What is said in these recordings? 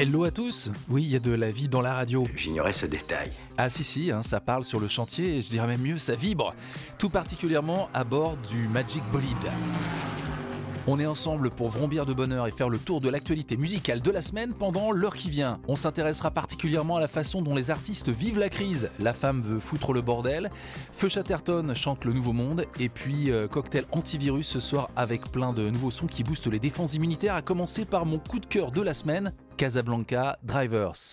Hello à tous Oui, il y a de la vie dans la radio. J'ignorais ce détail. Ah si si, hein, ça parle sur le chantier et je dirais même mieux, ça vibre. Tout particulièrement à bord du Magic Bolide. On est ensemble pour vrombir de bonheur et faire le tour de l'actualité musicale de la semaine pendant l'heure qui vient. On s'intéressera particulièrement à la façon dont les artistes vivent la crise. La femme veut foutre le bordel. Feu Chatterton chante le nouveau monde. Et puis euh, cocktail antivirus ce soir avec plein de nouveaux sons qui boostent les défenses immunitaires. À commencer par mon coup de cœur de la semaine, Casablanca Drivers.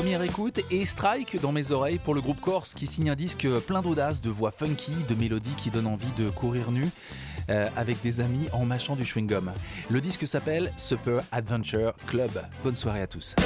Première écoute et strike dans mes oreilles pour le groupe Corse qui signe un disque plein d'audace, de voix funky, de mélodies qui donnent envie de courir nu euh, avec des amis en mâchant du chewing-gum. Le disque s'appelle Super Adventure Club. Bonne soirée à tous.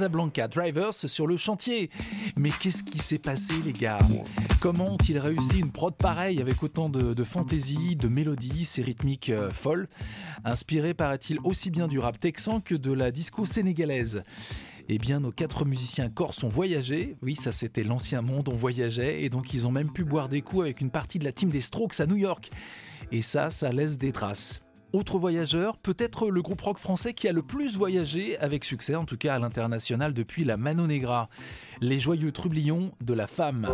Casablanca Drivers sur le chantier. Mais qu'est-ce qui s'est passé les gars? Comment ont-ils réussi une prod pareille avec autant de, fantaisie, de mélodies, ces rythmiques euh, folles, inspirées paraît-il aussi bien du rap texan que de la disco sénégalaise eh bien, nos quatre musiciens corses ont voyagé. Oui, ça c'était l'ancien monde, on voyageait. Et donc, ils ont même pu boire des coups avec une partie de la team des Strokes à New York. Et ça, ça laisse des traces. Autre voyageur, peut-être le groupe rock français qui a le plus voyagé avec succès, en tout cas à l'international depuis la Mano Negra. Les joyeux trublions de la femme.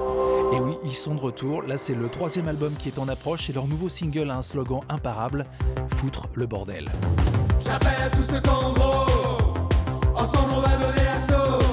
Et oui, ils sont de retour. Là, c'est le troisième album qui est en approche et leur nouveau single a un slogan imparable Foutre le bordel. J'appelle à tous gros Ensemble on va donner l'assaut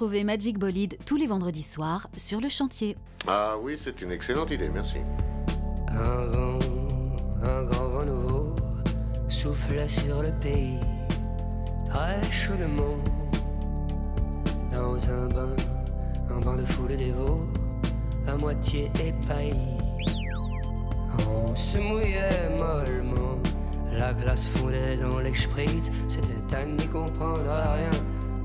Retrouvez Magic Bolide tous les vendredis soirs sur le chantier. Ah oui, c'est une excellente idée, merci. Un vent, un grand vent nouveau souffle sur le pays, très chaudement. Dans un bain, un bain de foule dévot, à moitié épaillis. On se mouillait mollement, la glace fondait dans les spritz, c'était à n'y comprendre rien.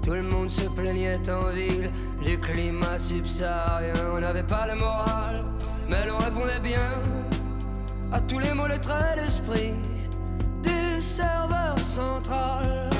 Tout le monde se plaignait en ville du climat subsaharien. On n'avait pas le moral, mais l'on répondait bien à tous les mots, les traits d'esprit du serveur central.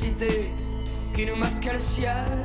Comme une publicité qui nous masquait le ciel.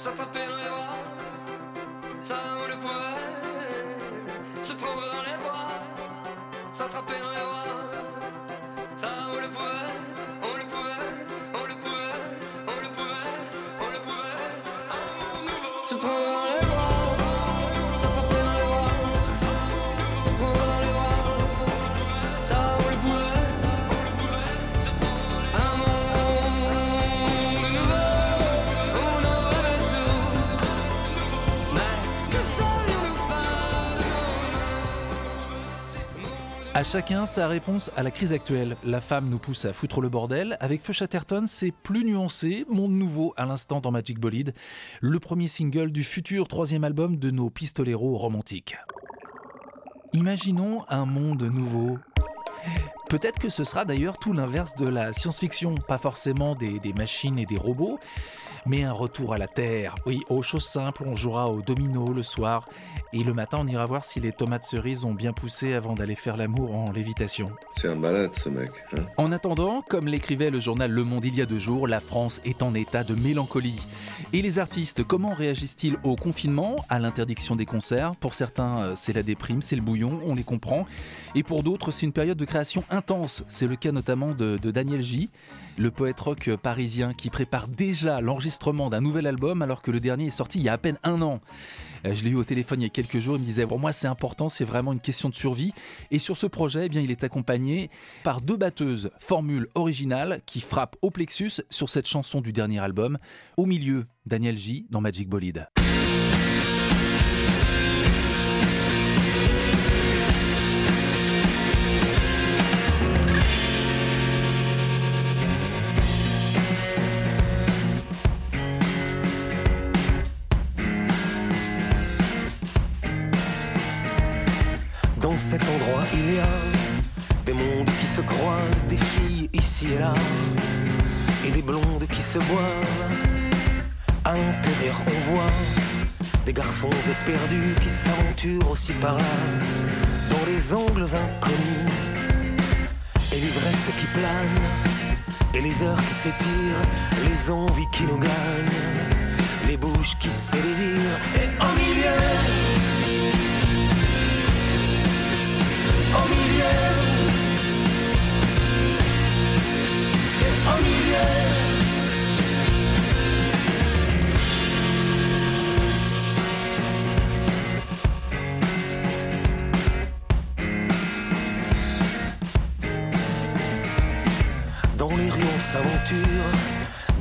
S'attraper dans les bras, ça on le pouvait. Se prendre dans les bras, s'attraper dans À chacun sa réponse à la crise actuelle. La femme nous pousse à foutre le bordel. Avec Feu Chatterton, c'est plus nuancé. Monde nouveau à l'instant dans Magic Bolide. Le premier single du futur troisième album de nos pistoleros romantiques. Imaginons un monde nouveau. Peut-être que ce sera d'ailleurs tout l'inverse de la science-fiction, pas forcément des, des machines et des robots, mais un retour à la Terre. Oui, aux choses simples, on jouera au domino le soir, et le matin on ira voir si les tomates cerises ont bien poussé avant d'aller faire l'amour en lévitation. C'est un malade, ce mec. Hein En attendant, comme l'écrivait le journal Le Monde il y a deux jours, la France est en état de mélancolie. Et les artistes, comment réagissent-ils au confinement, à l'interdiction des concerts? Pour certains, euh, c'est la déprime, c'est le bouillon, on les comprend. Et pour d'autres, c'est une période de création intense. C'est le cas notamment de, Daniel J, le poète rock parisien qui prépare déjà l'enregistrement d'un nouvel album alors que le dernier est sorti il y a à peine un an. Euh, Je l'ai eu au téléphone il y a quelques jours, il me disait pour moi c'est important, c'est vraiment une question de survie. Et sur ce projet, eh il est accompagné par deux batteuses, formule originale qui frappent au plexus sur cette chanson du dernier album. Au milieu, Daniel J dans Magic Bolide. Il y a des mondes qui se croisent, des filles ici et là, et des blondes qui se boivent. À l'intérieur, on voit des garçons éperdus qui s'aventurent aussi par là, dans les angles inconnus, et l'ivresse qui plane, et les heures qui s'étirent, les envies qui nous gagnent, les bouches qui se désirent, et au milieu,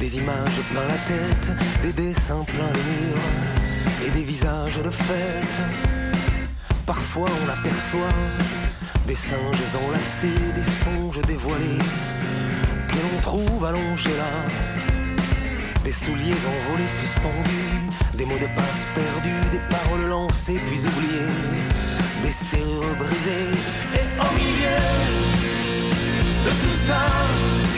Des images plein la tête Des dessins plein les murs Et des visages de fête. Parfois on aperçoit Des singes enlacés Des songes dévoilés Que l'on trouve allongés là. Des souliers envolés suspendus Des mots de passe perdus Des paroles lancées puis oubliées Des serrures brisées Et au milieu de tout ça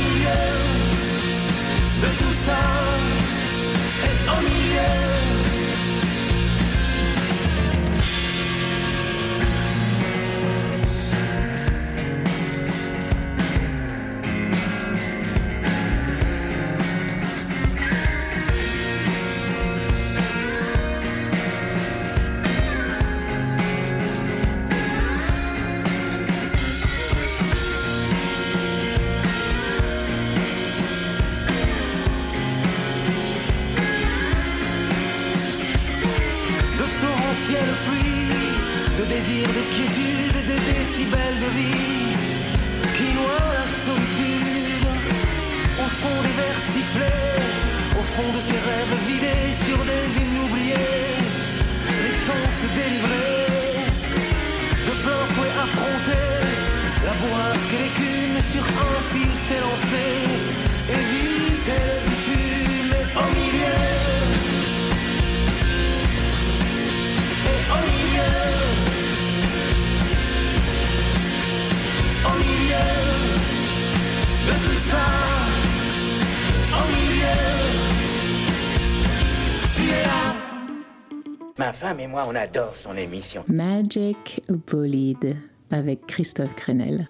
au femme et moi, on adore son émission. Magic Bolide avec Christophe Crenel.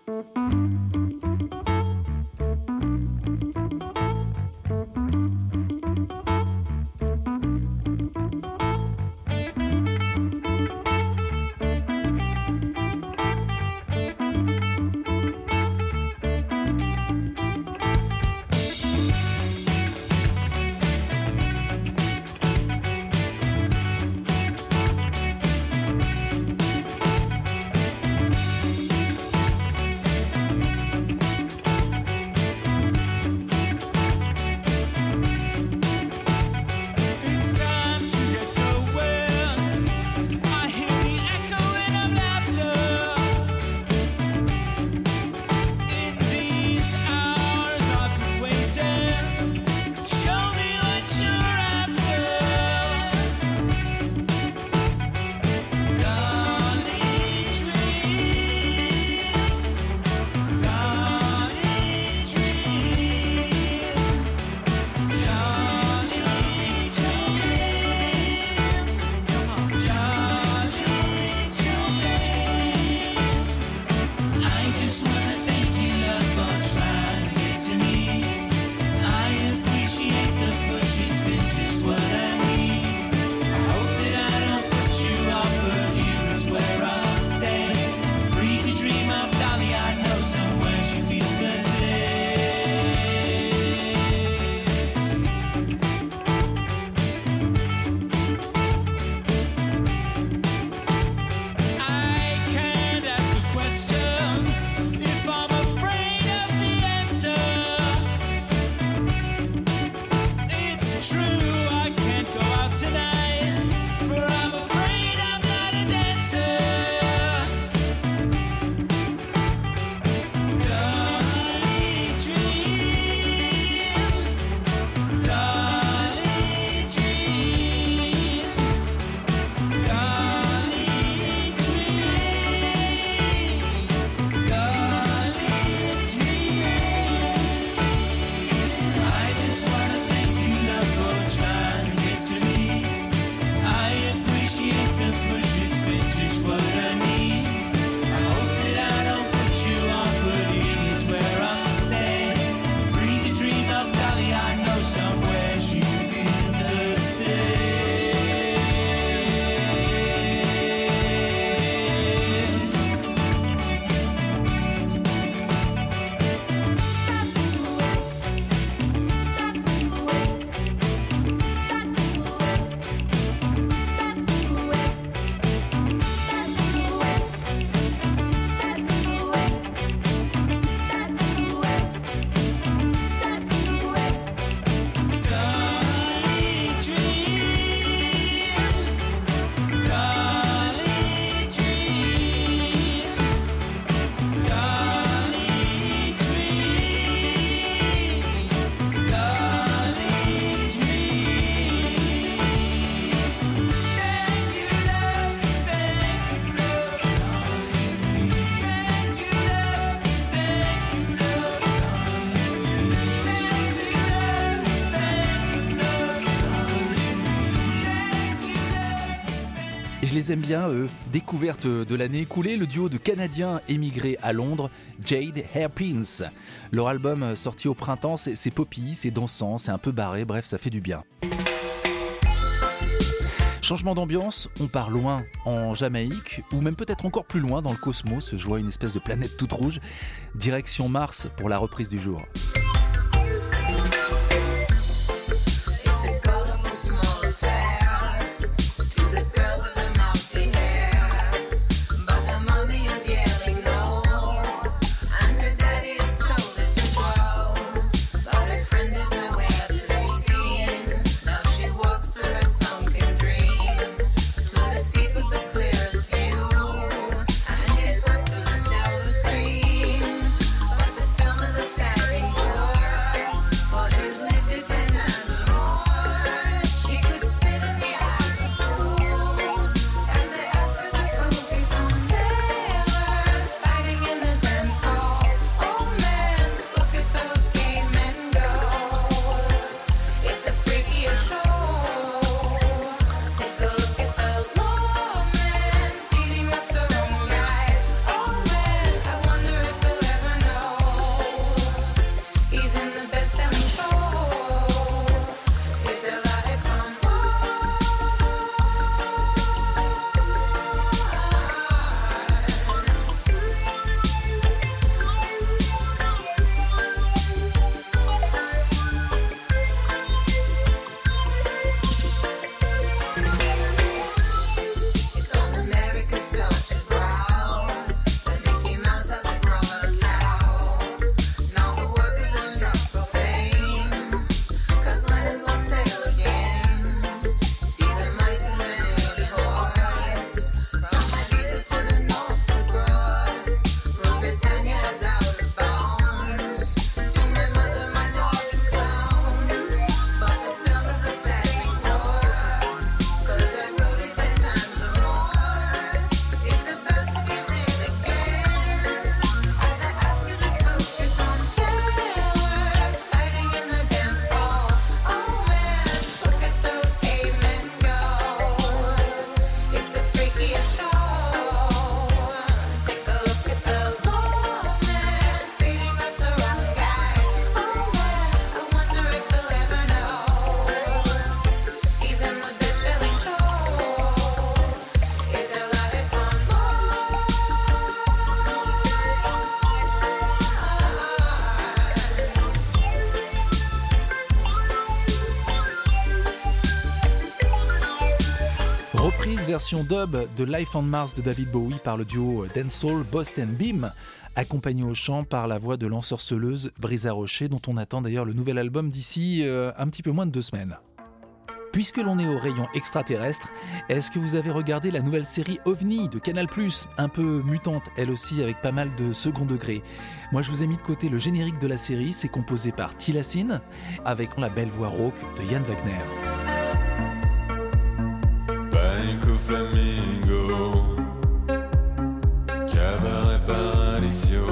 Bien, eux. Découverte de l'année écoulée, le duo de Canadiens émigrés à Londres, Jade Hairpins. Leur album sorti au printemps, c'est poppy, c'est dansant, c'est un peu barré, bref, ça fait du bien. Changement d'ambiance, on part loin en Jamaïque, ou même peut-être encore plus loin dans le cosmos, je vois une espèce de planète toute rouge. Direction Mars pour la reprise du jour. Dub de Life on Mars de David Bowie par le duo Dancehall Boston Beam, accompagné au chant par la voix de l'ensorceleuse Brisa Rocher, dont on attend d'ailleurs le nouvel album d'ici euh, un petit peu moins de deux semaines. Puisque l'on est au rayon extraterrestre, est-ce que vous avez regardé la nouvelle série OVNI de Canal+, un peu mutante elle aussi avec pas mal de second degré? Moi je vous ai mis de côté le générique de la série, c'est composé par Tilassine, avec la belle voix rauque de Yann Wagner. Flamingo, Cabaret Paradiso,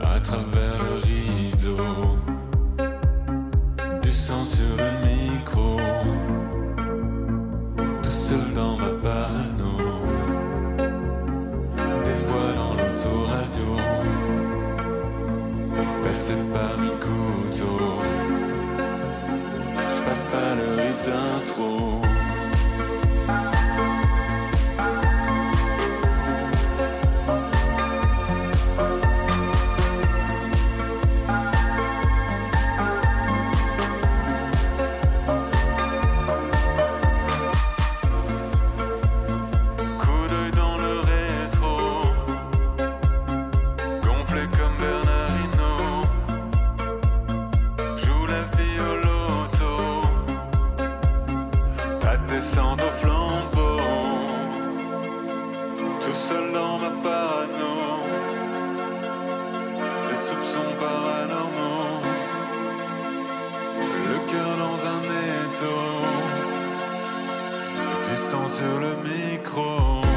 à travers le rideau, du sang sur le micro, tout seul dans ma parano, dans l'autoradio, percé par mes couteaux. Je passe pas le riff d'intro. Pas de descente au flambeau. Tout seul dans ma parano, des soupçons paranormaux. Le cœur dans un étau, du sang sur le micro.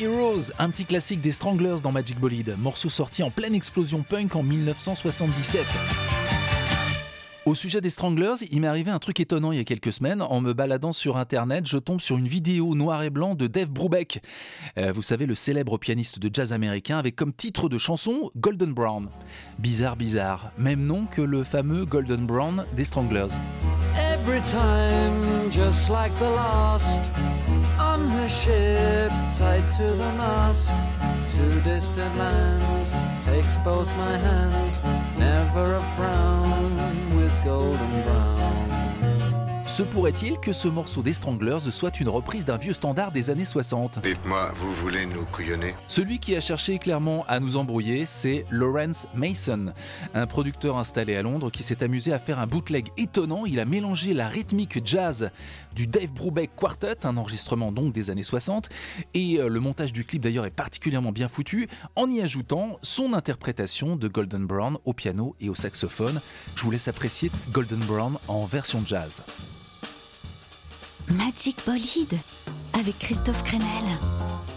Heroes, un petit classique des Stranglers dans Magic Bolide, morceau sorti en pleine explosion punk en 1977. Au sujet des Stranglers, il m'est arrivé un truc étonnant il y a quelques semaines. En me baladant sur internet, je tombe sur une vidéo noir et blanc de Dave Brubeck. Euh, vous savez, le célèbre pianiste de jazz américain avec comme titre de chanson Golden Brown. Bizarre, bizarre. Même nom que le fameux Golden Brown des Stranglers. Every time, just like the last, on the ship, tied to the mast, to distant lands, takes both my hands, never a frown with golden brown. Se pourrait-il que ce morceau des Stranglers soit une reprise d'un vieux standard des années 60 Dites-moi, vous voulez nous couillonner? Celui qui a cherché clairement à nous embrouiller, c'est Lawrence Mason, un producteur installé à Londres qui s'est amusé à faire un bootleg étonnant. Il a mélangé la rythmique jazz du Dave Brubeck Quartet, un enregistrement donc des années 60, et euh, le montage du clip d'ailleurs est particulièrement bien foutu, en y ajoutant son interprétation de Golden Brown au piano et au saxophone. Je vous laisse apprécier Golden Brown en version jazz. Magic Bolide avec Christophe Crenel.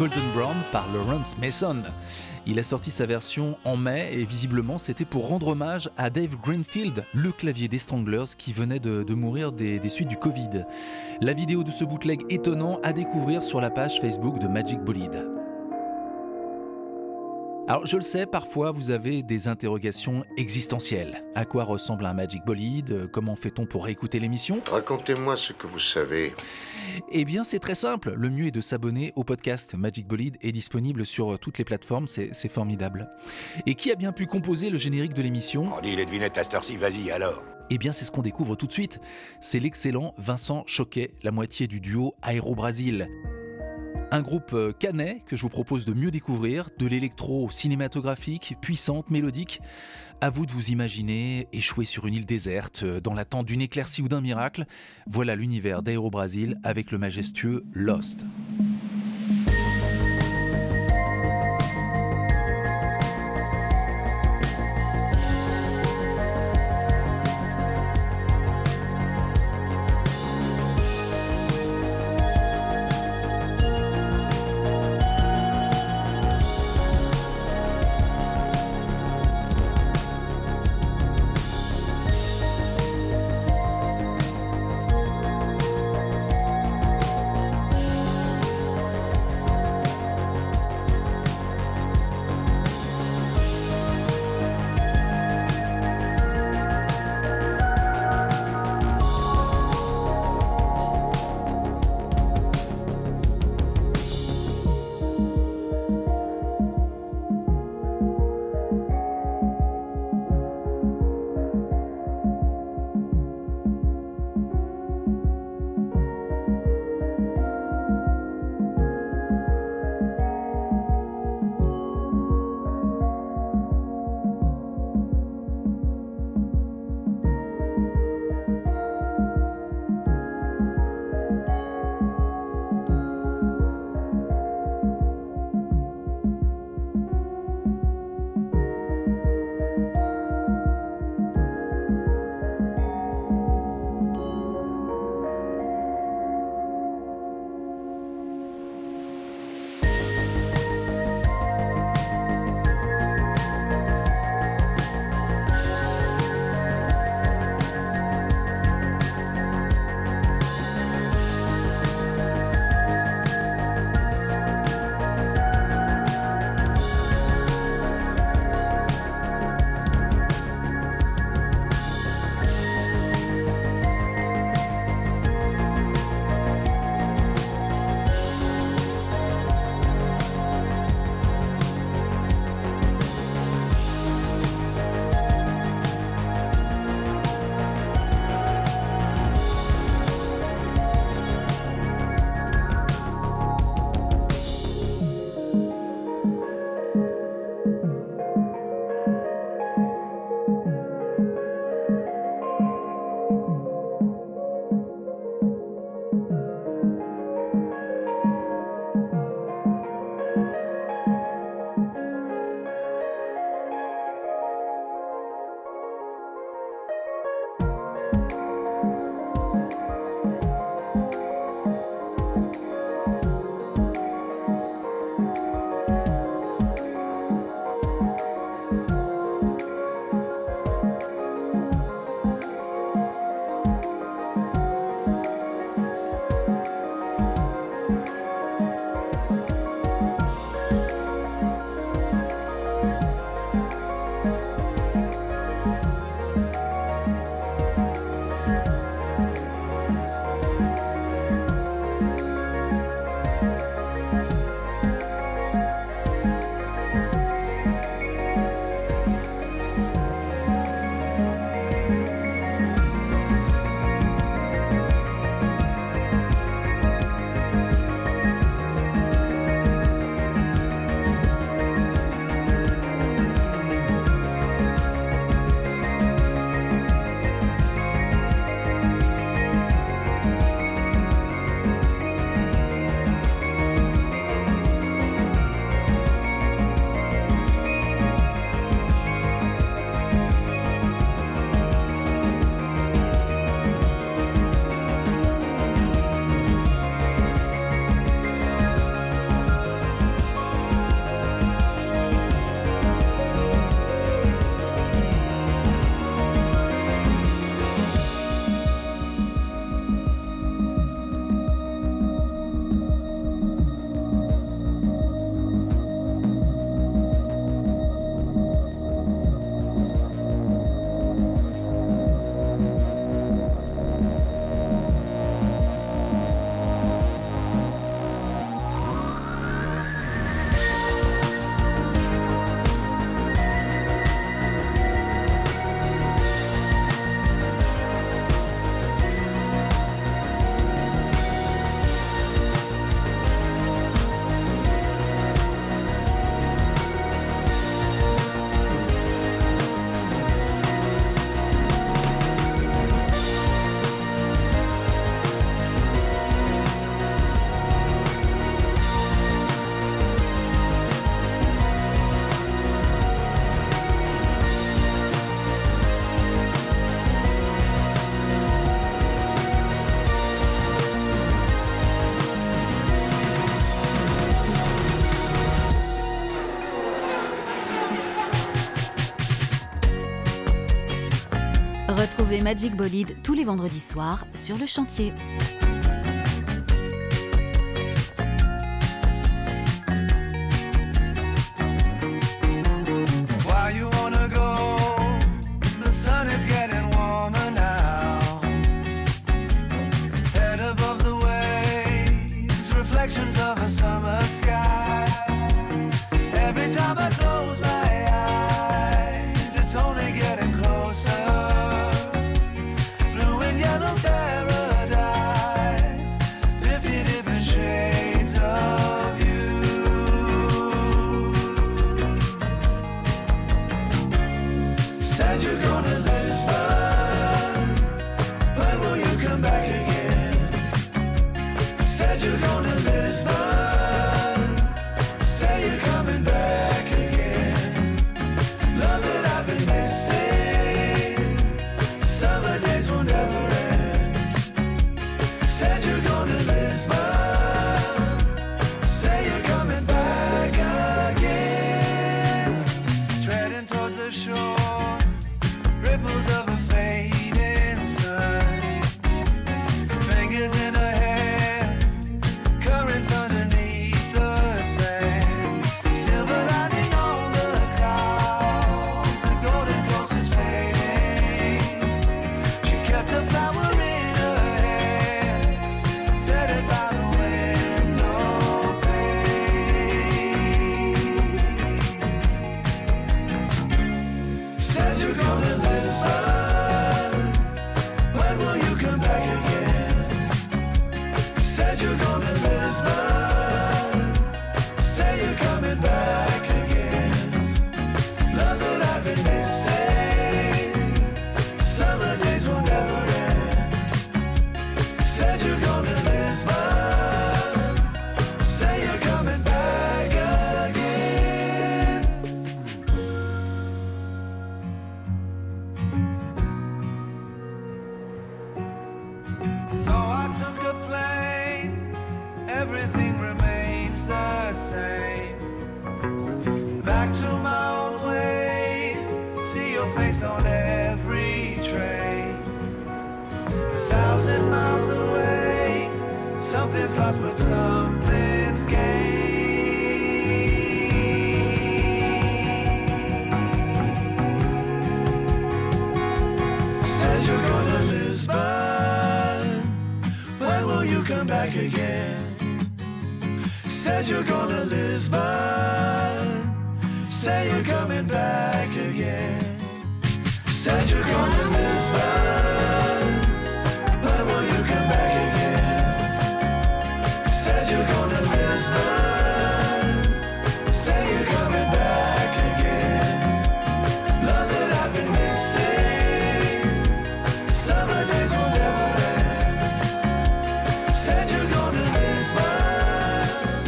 Golden Brown par Lawrence Mason. Il a sorti sa version en mai et visiblement c'était pour rendre hommage à Dave Greenfield, le clavier des Stranglers qui venait de, mourir des, des suites du Covid. La vidéo de ce bootleg étonnant à découvrir sur la page Facebook de Magic Bolide. Alors je le sais, parfois vous avez des interrogations existentielles. À quoi ressemble un Magic Bolide? Comment fait-on pour réécouter l'émission? Racontez-moi ce que vous savez. Eh bien c'est très simple, le mieux est de s'abonner au podcast. Magic Bolide est disponible sur toutes les plateformes, c'est c'est formidable. Et qui a bien pu composer le générique de l'émission? On dit les devinettes à cette heure-ci, vas-y alors. Eh bien, c'est ce qu'on découvre tout de suite. C'est l'excellent Vincent Choquet, la moitié du duo Aéro Brasil. Un groupe euh, canet que je vous propose de mieux découvrir, de l'électro cinématographique, puissante, mélodique. À vous de vous imaginer échouer sur une île déserte, euh, dans l'attente d'une éclaircie ou d'un miracle. Voilà l'univers d'Aéro Brasil avec le majestueux Lost. Magic Bolide tous les vendredis soirs sur le chantier.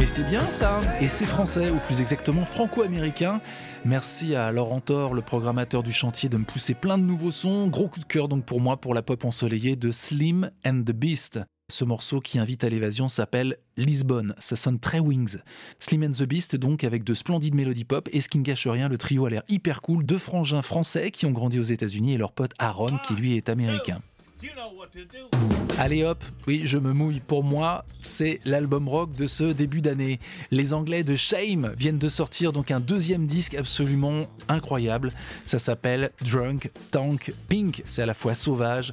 Et c'est bien ça, et c'est français, ou plus exactement franco-américain. Merci à Laurent Thor, le programmateur du chantier, de me pousser plein de nouveaux sons. Gros coup de cœur donc pour moi pour la pop ensoleillée de Slim and the Beast. Ce morceau qui invite à l'évasion s'appelle Lisbonne. Ça sonne très Wings. Slim and the Beast donc avec de splendides mélodies pop et ce qui ne gâche rien, le trio a l'air hyper cool. Deux frangins français qui ont grandi aux États-Unis et leur pote Aaron qui lui est américain. Allez hop, oui, je me mouille. Pour moi, c'est l'album rock de ce début d'année. Les Anglais de Shame viennent de sortir donc un deuxième disque absolument incroyable. Ça s'appelle Drunk Tank Pink. C'est à la fois sauvage,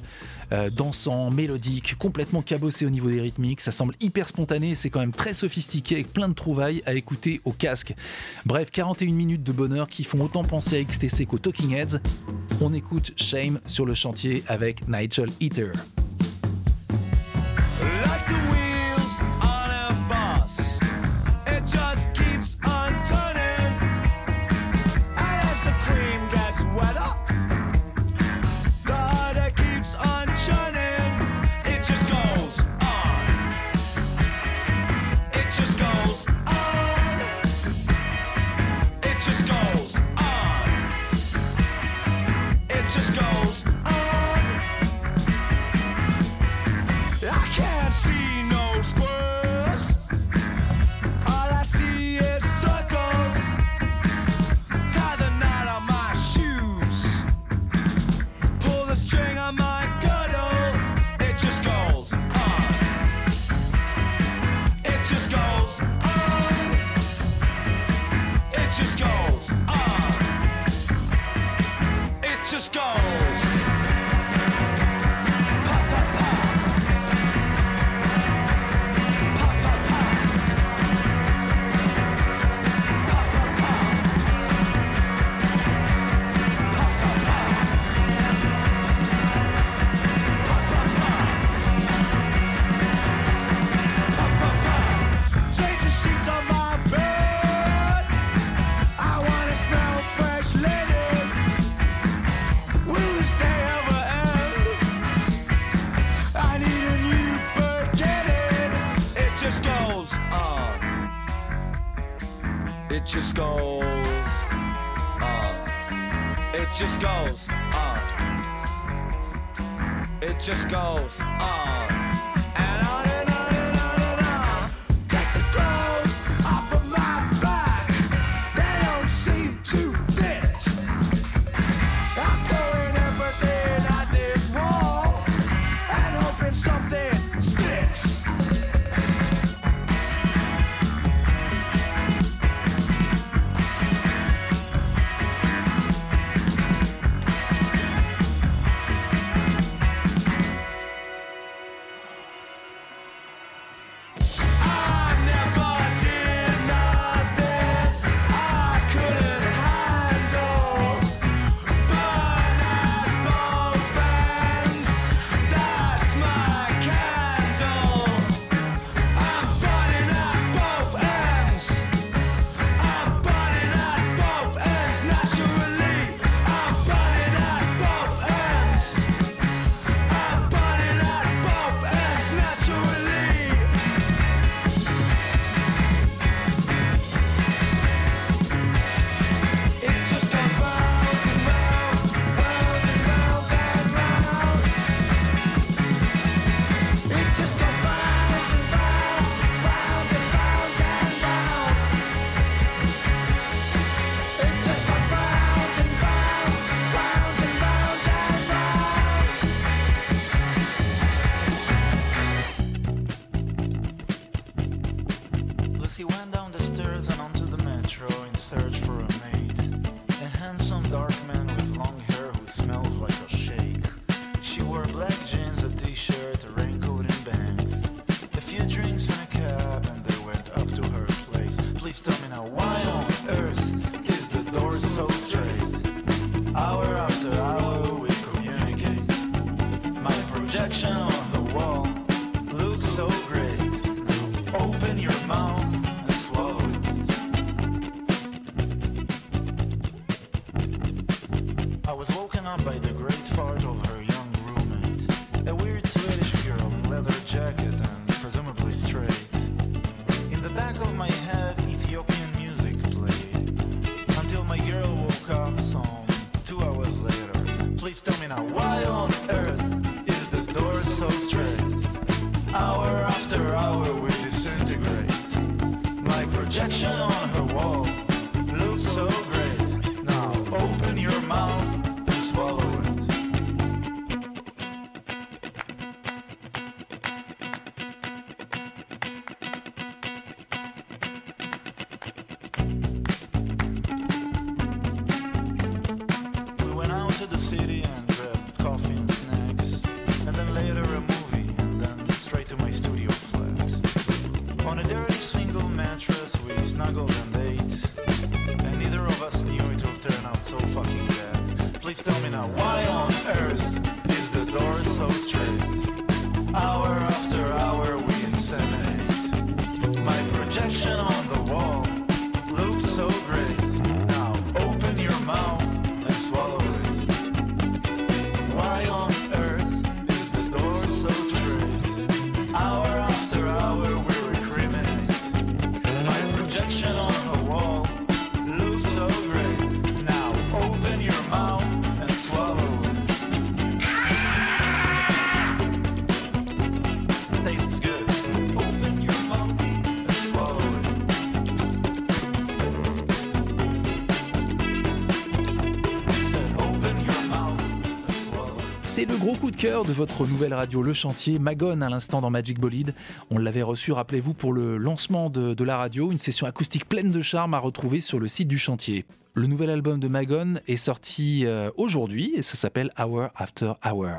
euh, dansant, mélodique, complètement cabossé au niveau des rythmiques. Ça semble hyper spontané c'est quand même très sophistiqué avec plein de trouvailles à écouter au casque. Bref, 41 minutes de bonheur qui font autant penser à XTC qu'aux Talking Heads. On écoute Shame sur le chantier avec Nigel Eater. just go. Cœur de votre nouvelle radio Le Chantier, Magone à l'instant dans Magic Bolide. On l'avait reçu, rappelez-vous, pour le lancement de, de la radio, une session acoustique pleine de charme à retrouver sur le site du chantier. Le nouvel album de Magone est sorti euh, aujourd'hui et ça s'appelle Hour After Hour.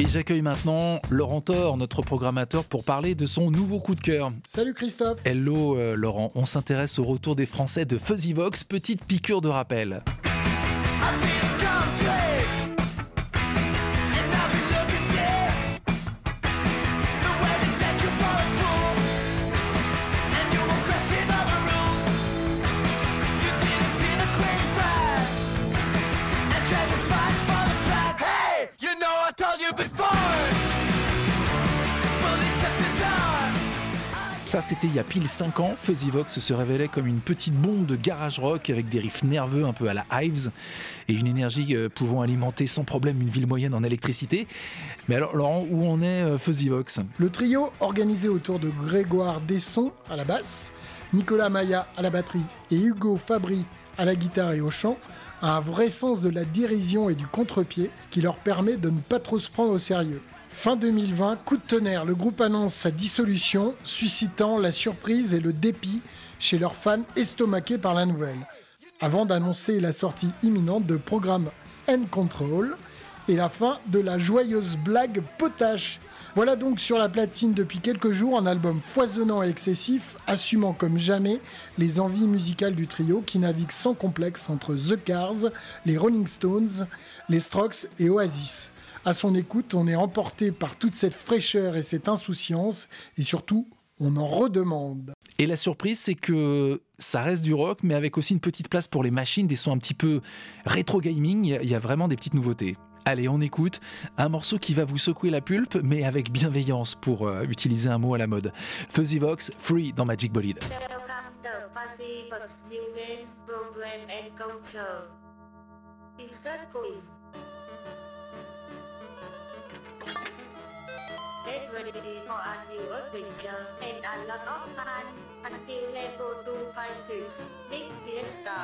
Et j'accueille maintenant Laurent Thor, notre programmateur, pour parler de son nouveau coup de cœur. Salut Christophe. Hello euh, Laurent, on s'intéresse au retour des Français de Fuzzy Vox, petite piqûre de rappel. I Ça, c'était il y a pile 5 ans. Fuzzy Vox se révélait comme une petite bombe de garage rock avec des riffs nerveux un peu à la Hives et une énergie euh, pouvant alimenter sans problème une ville moyenne en électricité. Mais alors, Laurent, où en est euh, Fuzzy Vox Le trio, organisé autour de Grégoire Desson à la basse, Nicolas Maya à la batterie et Hugo Fabry à la guitare et au chant, a un vrai sens de la dérision et du contre-pied qui leur permet de ne pas trop se prendre au sérieux. Fin 2020, coup de tonnerre, le groupe annonce sa dissolution, suscitant la surprise et le dépit chez leurs fans estomaqués par la nouvelle, avant d'annoncer la sortie imminente de programme End Control et la fin de la joyeuse blague potache. Voilà donc sur la platine depuis quelques jours un album foisonnant et excessif, assumant comme jamais les envies musicales du trio qui navigue sans complexe entre The Cars, les Rolling Stones, les Strokes et Oasis. À son écoute, on est emporté par toute cette fraîcheur et cette insouciance, et surtout, on en redemande. Et la surprise, c'est que ça reste du rock, mais avec aussi une petite place pour les machines, des sons un petit peu rétro gaming. Il y a- vraiment des petites nouveautés. Allez, on écoute un morceau qui va vous secouer la pulpe, mais avec bienveillance pour euh, utiliser un mot à la mode. Fuzzy Vox, Free dans Magic Bolide. Ready for a new adventure and a lot of fun until level 256. Big Fiesta.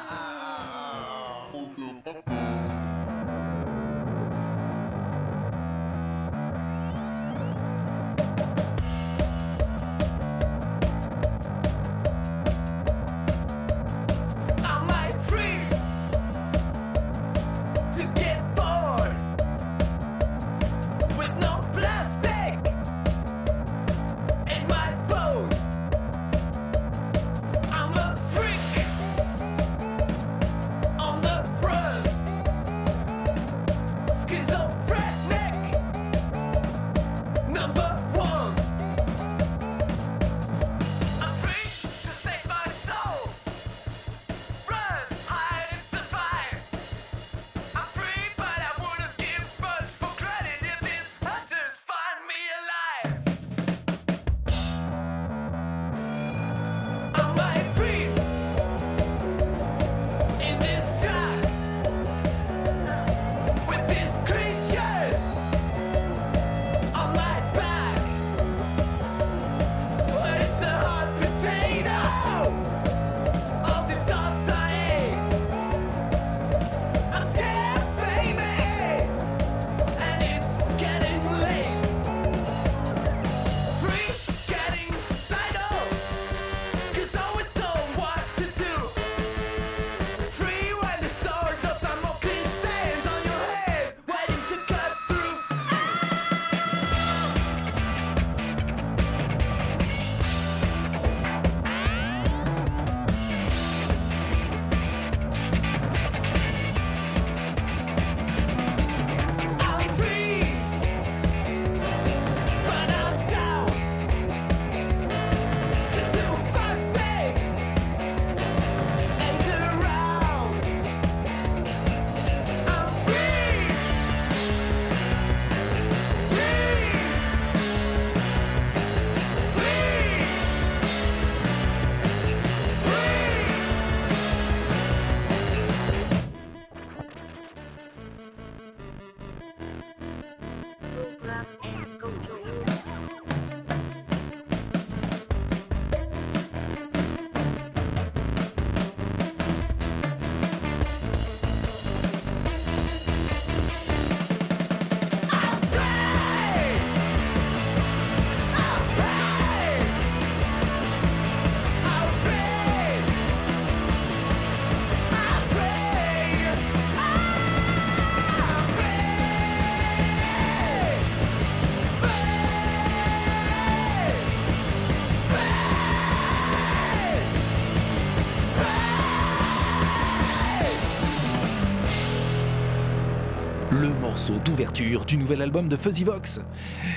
D'ouverture du nouvel album de Fuzzy Vox.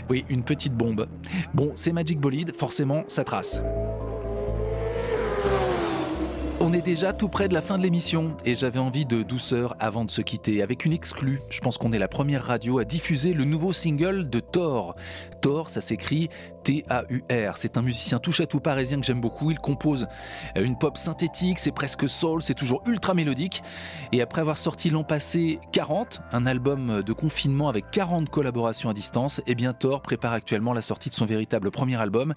Oui, une petite bombe. Bon, c'est Magic Bolide, forcément, ça trace. Déjà tout près de la fin de l'émission et j'avais envie de douceur avant de se quitter avec une exclue. Je pense qu'on est la première radio à diffuser le nouveau single de Thor. Thor, ça s'écrit T-A-U-R. C'est un musicien touche-à-tout parisien que j'aime beaucoup. Il compose une pop synthétique, c'est presque soul, c'est toujours ultra mélodique. Et après avoir sorti l'an passé 40, un album de confinement avec 40 collaborations à distance, eh bien Thor prépare actuellement la sortie de son véritable premier album.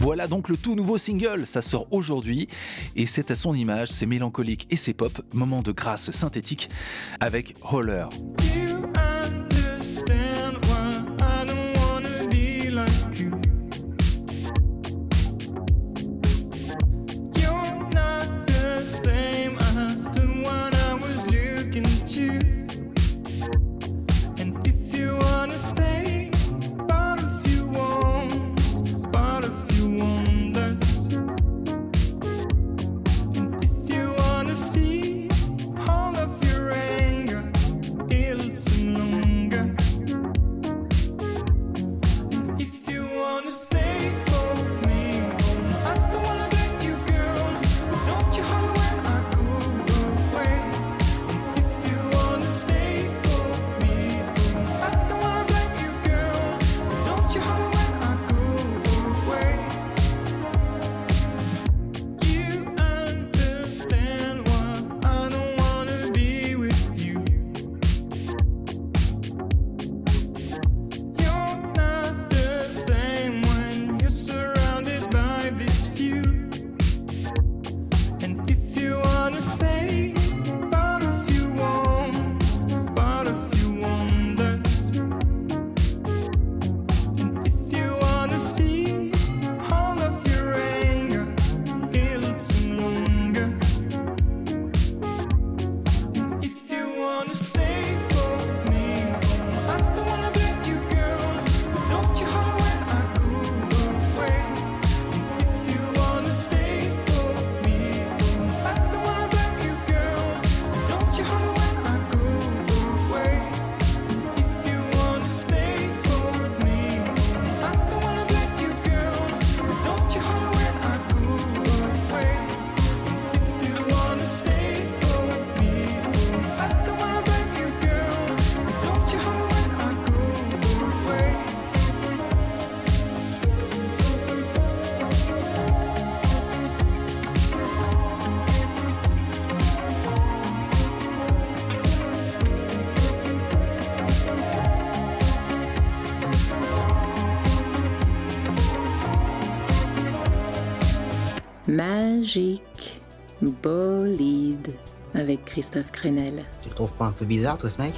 Voilà donc le tout nouveau single, ça sort aujourd'hui. Et c'est à son image, c'est mélancolique et c'est pop, moment de grâce synthétique avec Holler. Magique Bolide avec Christophe Crenel. Tu le trouves pas un peu bizarre, toi, ce mec?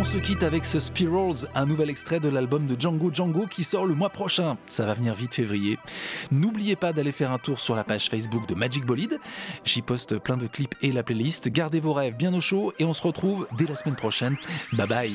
On se quitte avec ce Spirals, un nouvel extrait de l'album de Django Django qui sort le mois prochain. Ça va venir vite février. N'oubliez pas d'aller faire un tour sur la page Facebook de Magic Bolide. J'y poste plein de clips et la playlist. Gardez vos rêves bien au chaud et on se retrouve dès la semaine prochaine. Bye bye.